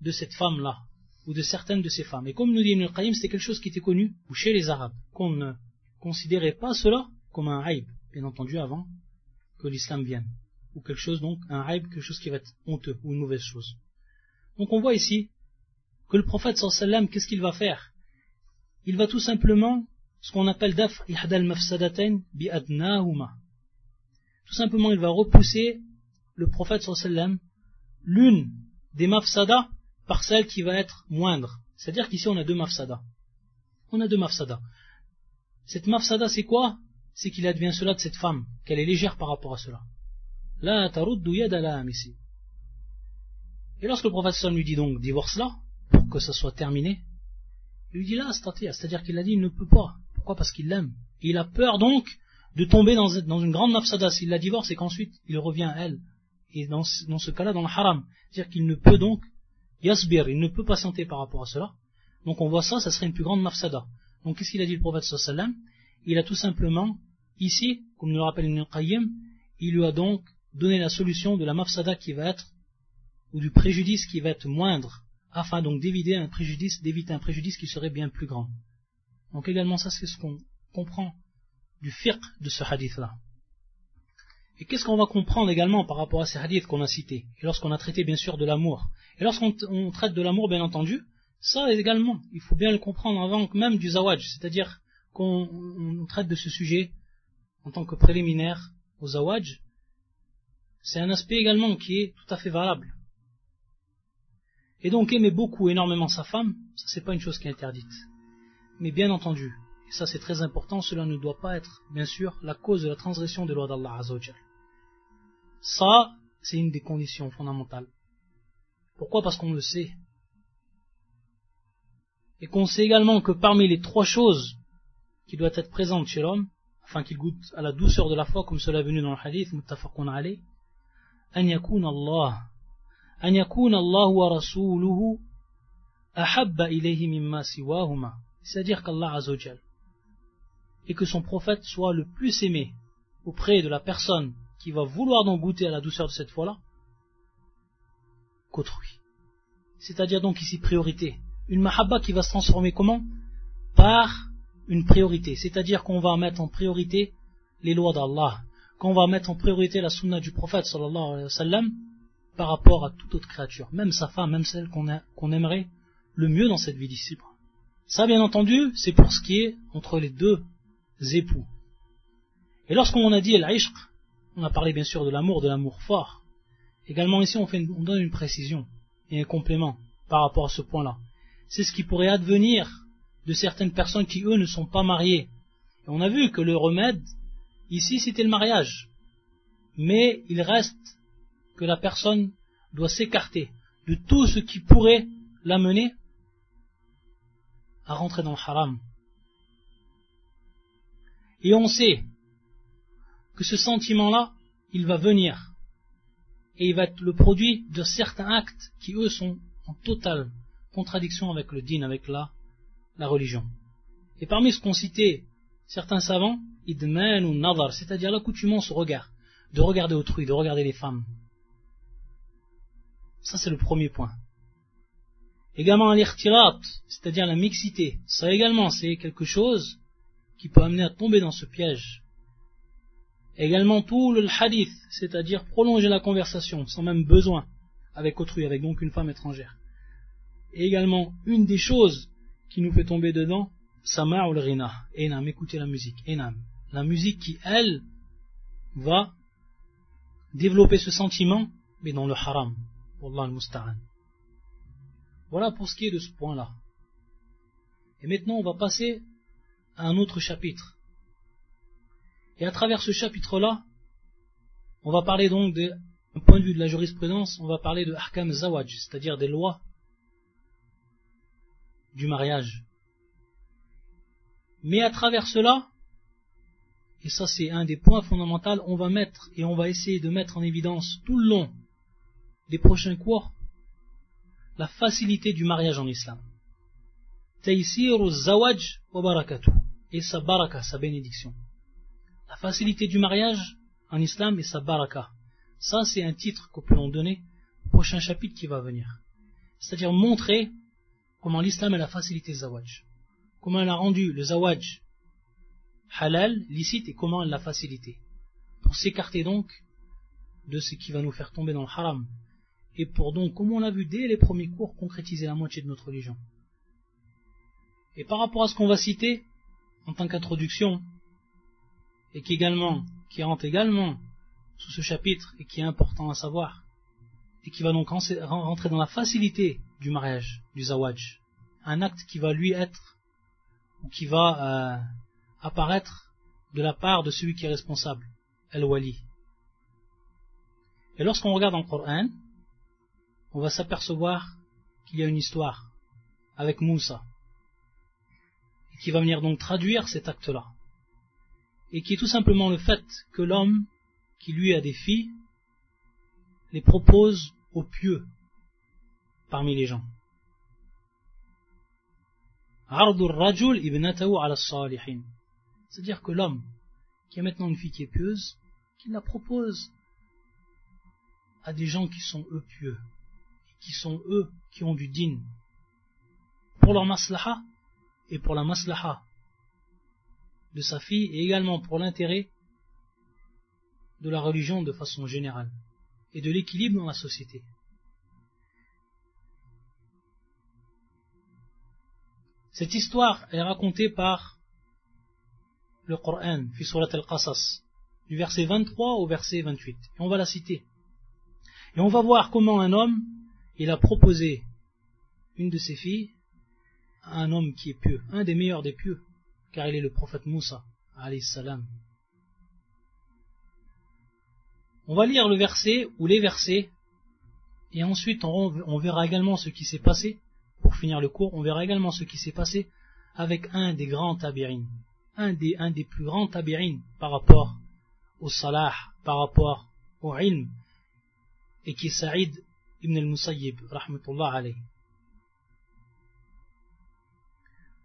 de cette femme-là, ou de certaines de ces femmes. Et comme nous dit Ibn al-Qayyim, c'était quelque chose qui était connu chez les Arabes, qu'on ne considérait pas cela comme un haïb, bien entendu avant que l'islam vienne ou quelque chose donc, un haïb, quelque chose qui va être honteux, ou une mauvaise chose. Donc on voit ici que le prophète sallam, qu'est-ce qu'il va faire? Il va tout simplement, ce qu'on appelle daf ihdal mafsadatain bi. Tout simplement, il va repousser le prophète sallam l'une des mafsadas par celle qui va être moindre. C'est-à-dire qu'ici on a deux mafsadas. On a deux mafsadas. Cette mafsada c'est quoi? C'est qu'il advient cela de cette femme, qu'elle est légère par rapport à cela. La ici. Et lorsque le prophète lui dit donc divorce-la, pour que ça soit terminé, il lui dit là, c'est-à-dire qu'il a dit il ne peut pas. Pourquoi? Parce qu'il l'aime. il a peur donc de tomber dans, une grande nafsada s'il la divorce et qu'ensuite il revient à elle. Et dans, ce cas-là, dans le haram. C'est-à-dire qu'il ne peut donc, yasbir, il ne peut patienter par rapport à cela. Donc on voit ça, ça serait une plus grande nafsada. Donc qu'est-ce qu'il a dit le prophète sallam? Il a tout simplement, ici, comme nous le rappelle Ibn il lui a donc donner la solution de la mafsada qui va être, ou du préjudice qui va être moindre, afin donc d'éviter un préjudice, d'éviter un préjudice qui serait bien plus grand. Donc également ça c'est ce qu'on comprend du fiqh de ce hadith-là. Et qu'est-ce qu'on va comprendre également par rapport à ces hadiths qu'on a cités, et lorsqu'on a traité bien sûr de l'amour. Et lorsqu'on traite de l'amour, bien entendu, ça également, il faut bien le comprendre avant même du zawaj, c'est-à-dire qu'on traite de ce sujet en tant que préliminaire au zawaj, c'est un aspect également qui est tout à fait valable. Et donc aimer beaucoup, énormément sa femme, ça c'est pas une chose qui est interdite. Mais bien entendu, et ça c'est très important, cela ne doit pas être, bien sûr, la cause de la transgression des lois d'Allah Azzawajal. Ça, c'est une des conditions fondamentales. Pourquoi Parce qu'on le sait. Et qu'on sait également que parmi les trois choses qui doivent être présentes chez l'homme, afin qu'il goûte à la douceur de la foi, comme cela est venu dans le hadith, muttafaqun alayh, أن يكون الله أن يكون الله ورسوله أحب إليه مما سواهما c'est-à-dire qu'Allah Azzawajal et que son prophète soit le plus aimé auprès de la personne qui va vouloir donc goûter à la douceur de cette foi-là qu'autrui. C'est-à-dire donc ici priorité. Une mahabba qui va se transformer comment? Par une priorité. C'est-à-dire qu'on va mettre en priorité les lois d'Allah, qu'on va mettre en priorité la sunna du prophète sallallahu alayhi wa sallam par rapport à toute autre créature, même sa femme, même celle qu'on aimerait le mieux dans cette vie d'ici. Ça, bien entendu, c'est pour ce qui est entre les deux époux. Et lorsqu'on a dit al on a parlé bien sûr de l'amour, de l'amour fort. Également ici, on, fait on donne une précision et un complément par rapport à ce point-là. C'est ce qui pourrait advenir de certaines personnes qui, eux, ne sont pas mariées. Et on a vu que le remède Ici, c'était le mariage. Mais il reste que la personne doit s'écarter de tout ce qui pourrait l'amener à rentrer dans le haram. Et on sait que ce sentiment-là, il va venir et il va être le produit de certains actes qui, eux, sont en totale contradiction avec le din, avec la, religion. Et parmi ce qu'on citait certains savants, idman ou nazar, c'est-à-dire l'accoutumance au regard, de regarder autrui, de regarder les femmes. Ça, c'est le premier point. Également l'irtirat, c'est-à-dire la mixité. Ça également, c'est quelque chose qui peut amener à tomber dans ce piège. Également tout le hadith, c'est-à-dire prolonger la conversation sans même besoin avec autrui, avec donc une femme étrangère. Et également, une des choses qui nous fait tomber dedans, sama ou rina, enam, écouter la musique, enam la musique qui, elle, va développer ce sentiment, mais dans le haram. Wallah al-musta'an. Voilà pour ce qui est de ce point-là. Et maintenant, on va passer à un autre chapitre. Et à travers ce chapitre-là, on va parler donc d'un point de vue de la jurisprudence, on va parler de Ahkam Zawaj, c'est-à-dire des lois du mariage. Mais à travers cela, et ça c'est un des points fondamentaux, on va mettre et on va essayer de mettre en évidence tout le long des prochains cours la facilité du mariage en islam. zawaj wa et sa baraka, sa bénédiction. La facilité du mariage en islam et sa baraka. Ça c'est un titre que peut donner au prochain chapitre qui va venir. C'est-à-dire montrer comment l'islam a facilité zawaj. Comment elle a rendu le zawaj halal, licite, et comment elle l'a facilité. Pour s'écarter donc de ce qui va nous faire tomber dans le haram. Et pour donc, comme on l'a vu dès les premiers cours, concrétiser la moitié de notre religion. Et par rapport à ce qu'on va citer, en tant qu'introduction, et qui rentre également sous ce chapitre, et qui est important à savoir, et qui va donc rentrer dans la facilité du mariage, du zawaj. Un acte qui va lui être, ou qui va euh, apparaître de la part de celui qui est responsable, al-wali. Et lorsqu'on regarde le Coran, on va s'apercevoir qu'il y a une histoire avec Moussa, et qui va venir donc traduire cet acte-là, et qui est tout simplement le fait que l'homme qui lui a des filles les propose aux pieux parmi les gens. C'est-à-dire que l'homme qui a maintenant une fille qui est pieuse, qu'il la propose à des gens qui sont eux pieux, qui sont eux qui ont du din, pour leur maslaha et pour la maslaha de sa fille et également pour l'intérêt de la religion de façon générale et de l'équilibre dans la société. Cette histoire est racontée par le Coran, fi surat al-Qasas, du verset 23 au verset 28. Et on va la citer. Et on va voir comment un homme, il a proposé une de ses filles à un homme qui est pieux, un des meilleurs des pieux, car il est le prophète Moussa. On va lire le verset ou les versets, et ensuite on verra également ce qui s'est passé pour finir le cours, on verra également ce qui s'est passé avec un des grands tabirines, un des, un des plus grands tabirines par rapport au salah, par rapport au ilm, et qui est Saïd ibn al-Musayyib, rahmatullah alayhi.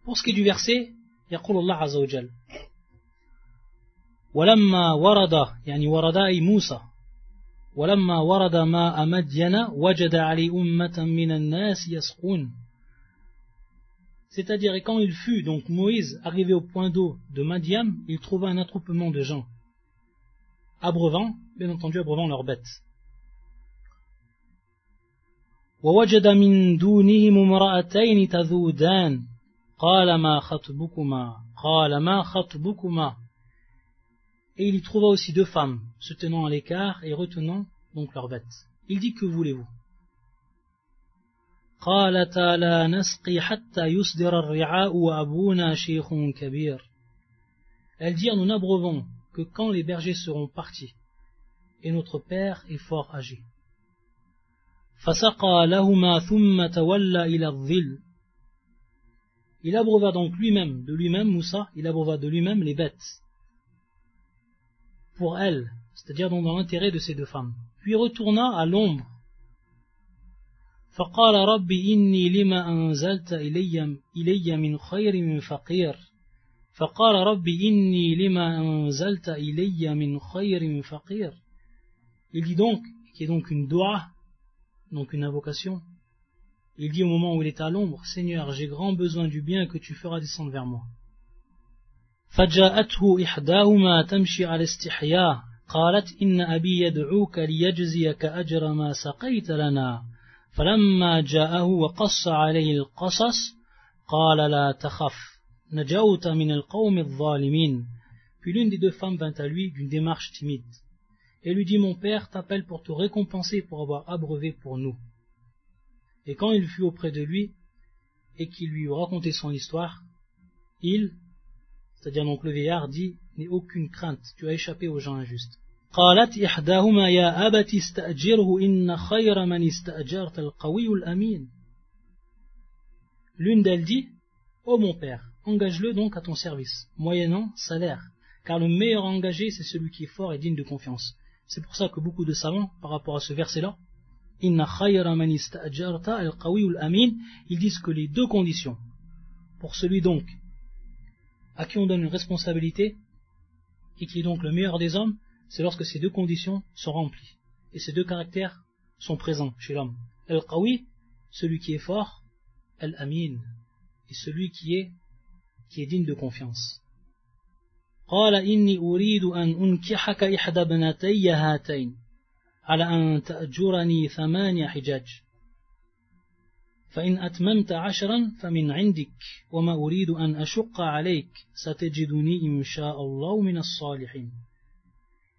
Pour ce qui est du verset, يقول الله عز وجل ولما ورد يعني ورد أي موسى ولما ورد ماء مدين وجد علي أمة من الناس يسقون C'est-à-dire, et quand il fut, donc Moïse, arrivé au point d'eau de Madiam, il trouva un attroupement de gens, abreuvant, bien entendu abreuvant leurs bêtes. ووجد من دونهم امرأتين تذودان قال ما خطبكما قال ما خطبكما Et il y trouva aussi deux femmes, se tenant à l'écart et retenant donc leurs bêtes. Il dit que voulez-vous قالتا لا نسقي حتى يصدر الرعاء وأبونا شيخ كبير Elles dirent nous n'abreuvons que quand les bergers seront partis et notre père est fort âgé. فسقى لهما ثم تولى إلى الظل Il abreuva donc lui-même, de lui-même, Moussa, il abreuva de lui-même les bêtes. Pour elles, c'est-à-dire dans l'intérêt de ces deux femmes. Puis retourna à l'ombre فقال رب إني لما أنزلت إلي, إلي من خير من فقير فقال رب إني لما أنزلت إلي من خير من فقير Il dit donc, qui est donc une dua, donc une invocation, il dit au moment où il est à l'ombre, Seigneur, j'ai grand besoin du bien que tu feras descendre vers moi. فجاءته إحداهما تمشي على استحياء قالت إن أبي يدعوك ليجزيك أجر ما سقيت لنا فلما جاءه وقص عليه القصص قال لا تخف نجوت من القوم الظالمين Puis l'une des deux femmes vint à lui d'une démarche timide et lui dit Mon père t'appelle pour te récompenser pour avoir abreuvé pour nous. Et quand il fut auprès de lui, et qui lui eut raconté son histoire, il, c'est-à-dire donc le vieillard, dit N'aie aucune crainte, tu as échappé aux gens injustes. قالت إحداهما يا أبت استأجره إن خير من استأجرت القوي الأمين L'une d'elles dit Ô oh mon père, engage-le donc à ton service, moyennant salaire, car le meilleur engagé c'est celui qui est fort et digne de confiance. C'est pour ça que beaucoup de savants, par rapport à ce verset-là, Inna khayra man ista'jarta al-qawi al-amin, ils disent que les deux conditions, pour celui donc à qui on donne une responsabilité, et qui est donc le meilleur des hommes, c'est lorsque ces deux conditions sont remplies. Et ces deux caractères sont présents chez l'homme. Al-Qawi, celui qui est fort, Al-Amin, et celui qui est, qui est digne de confiance. قال إني أريد أن أنكحك إحدى بنتي هاتين على أن تأجرني ثمانية حجاج فإن أتممت عشرا فمن عندك وما أريد أن أشق عليك ستجدني إن شاء الله من الصالحين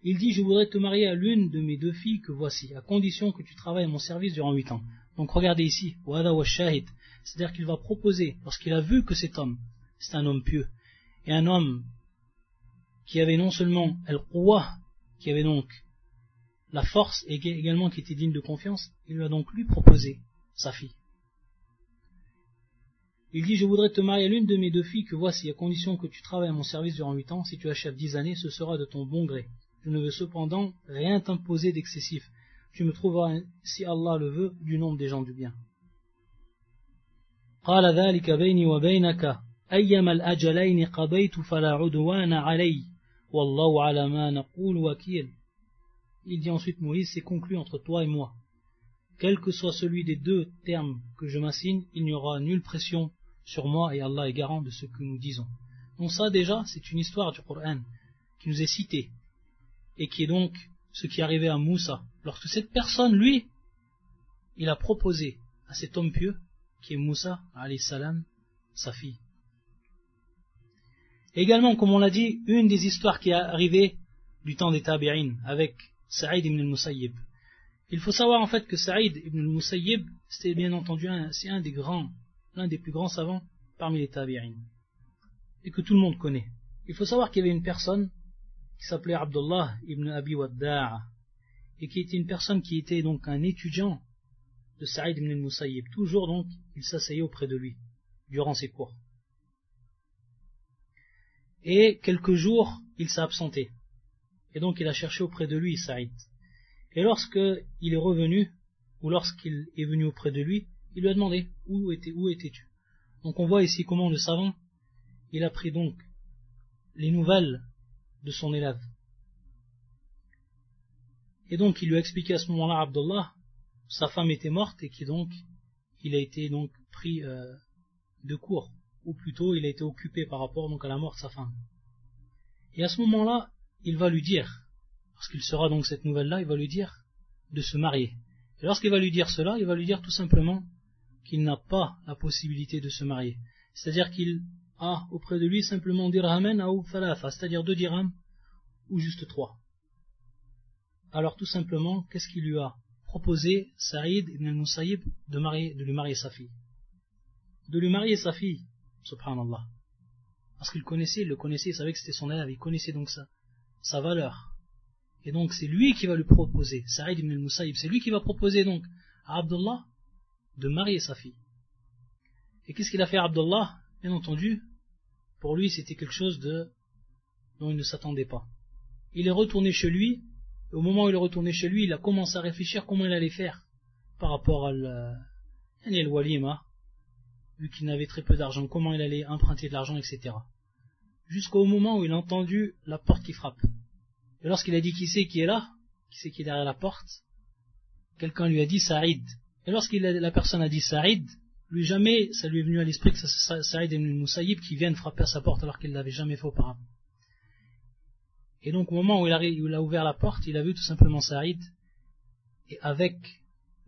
Il dit, je voudrais te marier à l'une de mes deux filles que voici, à condition que tu travailles à mon service durant huit ans. Donc regardez ici, c'est-à-dire qu'il va proposer, lorsqu'il a vu que cet homme, c'est un homme pieux, et un homme qui avait non seulement al-quwa, qui avait donc la force et également qui était digne de confiance, il lui a donc lui proposé sa fille. Il dit, je voudrais te marier à l'une de mes deux filles que voici, à condition que tu travailles à mon service durant huit ans, si tu achèves dix années, ce sera de ton bon gré. Je ne veux cependant rien t'imposer d'excessif. Tu me trouveras, si Allah le veut, du nombre des gens du bien. قال ذلك بيني وبينك أيما الأجلين قضيت فلا عدوان علي والله على ما نقول وكيل Il dit ensuite Moïse, c'est conclu entre toi et moi. Quel que soit celui des deux termes que je m'assigne, il n'y aura nulle pression sur moi et Allah est garant de ce que nous disons. Donc ça déjà, c'est une histoire du Coran qui nous est citée et qui est donc ce qui arrivé à Moussa. Lorsque cette personne, lui, il a proposé à cet homme pieux, qui est Moussa, salam, sa fille. Également, comme on l'a dit, une des histoires qui est arrivée du temps des Tabi'in avec Saïd ibn al-Musayyib. Il faut savoir en fait que Saïd ibn al-Musayyib, c'était bien entendu un des grands l'un des plus grands savants parmi les tabi'in, et que tout le monde connaît. Il faut savoir qu'il y avait une personne qui s'appelait Abdullah ibn Abi Wadda'a, et qui était une personne qui était donc un étudiant de Saïd ibn al-Musayyib. Toujours donc, il s'asseyait auprès de lui, durant ses cours. Et quelques jours, il s'est absenté. Et donc il a cherché auprès de lui Saïd. Et lorsque il est revenu, ou lorsqu'il est venu auprès de lui, il lui a demandé où étais-tu? Donc on voit ici comment le savant, il a pris donc les nouvelles de son élève. Et donc il lui a expliqué à ce moment-là, Abdullah, sa femme était morte et qui donc il a été donc pris euh, de court, ou plutôt il a été occupé par rapport donc à la mort de sa femme. Et à ce moment-là, il va lui dire, parce qu'il sera donc cette nouvelle-là, il va lui dire de se marier. Et lorsqu'il va lui dire cela, il va lui dire tout simplement qu'il n'a pas la possibilité de se marier. C'est-à-dire qu'il a auprès de lui simplement dirhamen ou falafa, c'est-à-dire deux dirhams ou juste trois. Alors tout simplement, qu'est-ce qu'il lui a proposé Saïd ibn al-Musayyib de, de lui marier sa fille? De lui marier sa fille, subhanallah. Parce qu'il connaissait, il le connaissait, il savait que c'était son élève, il connaissait donc sa, sa valeur. Et donc c'est lui qui va lui proposer, Saïd ibn al-Musayyib, c'est lui qui va proposer donc à Abdullah de marier sa fille. Et qu'est-ce qu'il a fait Abdullah? Bien entendu, pour lui c'était quelque chose de dont il ne s'attendait pas. Il est retourné chez lui, et au moment où il est retourné chez lui, il a commencé à réfléchir comment il allait faire par rapport à le, walima, vu qu'il n'avait très peu d'argent, comment il allait emprunter de l'argent, etc. Jusqu'au moment où il a entendu la porte qui frappe. Et lorsqu'il a dit qui c'est qui est là, qui c'est qui est derrière la porte, quelqu'un lui a dit Saïd. Et lorsque la personne a dit Saïd, lui jamais ça lui est venu à l'esprit que c'est Saïd ibn Moussaïb qui vienne frapper à sa porte alors qu'il ne l'avait jamais fait auparavant. Et donc au moment où il, a, ouvert la porte, il a vu tout simplement Saïd, et avec,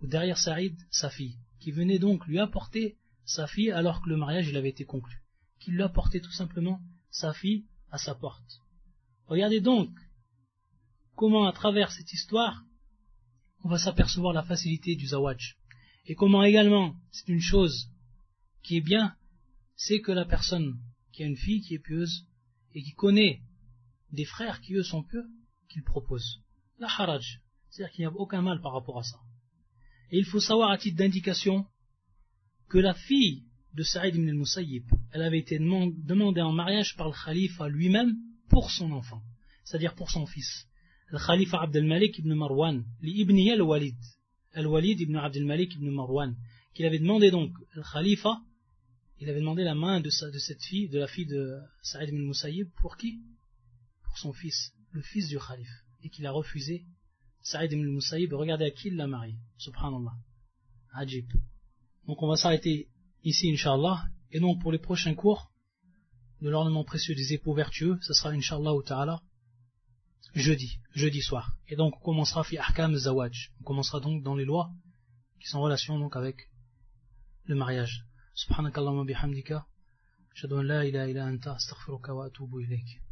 ou derrière Saïd, sa fille, qui venait donc lui apporter sa fille alors que le mariage il avait été conclu. Qui lui apportait tout simplement sa fille à sa porte. Regardez donc comment à travers cette histoire, on va s'apercevoir la facilité du zawaj. Et comment également, c'est une chose qui est bien, c'est que la personne qui a une fille qui est pieuse et qui connaît des frères qui eux sont pieux, qu'il propose. La haraj. C'est-à-dire qu'il n'y a aucun mal par rapport à ça. Et il faut savoir à titre d'indication que la fille de Saïd ibn al-Musayyib, elle avait été demandée en mariage par le khalifa lui-même pour son enfant, c'est-à-dire pour son fils. Khalifa Abd al-Malik ibn Marwan, l'ibn al-Walid, al-Walid ibn Abd al-Malik ibn Marwan, qu'il avait demandé donc, le khalifa, il avait demandé la main de, cette fille, de la fille de Saïd ibn al-Musayyib, pour qui? Pour son fils, le fils du khalife, et qu'il a refusé. Saïd ibn al-Musayyib, regardez à qui il l'a marié, subhanallah. Ajib. Donc on va s'arrêter ici, Inch'Allah. Et donc pour les prochains cours de l'ornement précieux des époux vertueux, ce sera Inch'Allah ou Ta'ala jeudi, jeudi soir. Et donc on commencera fi ahkam zawaj. On commencera donc dans les lois qui sont en relation donc avec le mariage. Subhanakallahumma bihamdika. Ashhadu an la ilaha illa anta astaghfiruka wa atubu ilayk.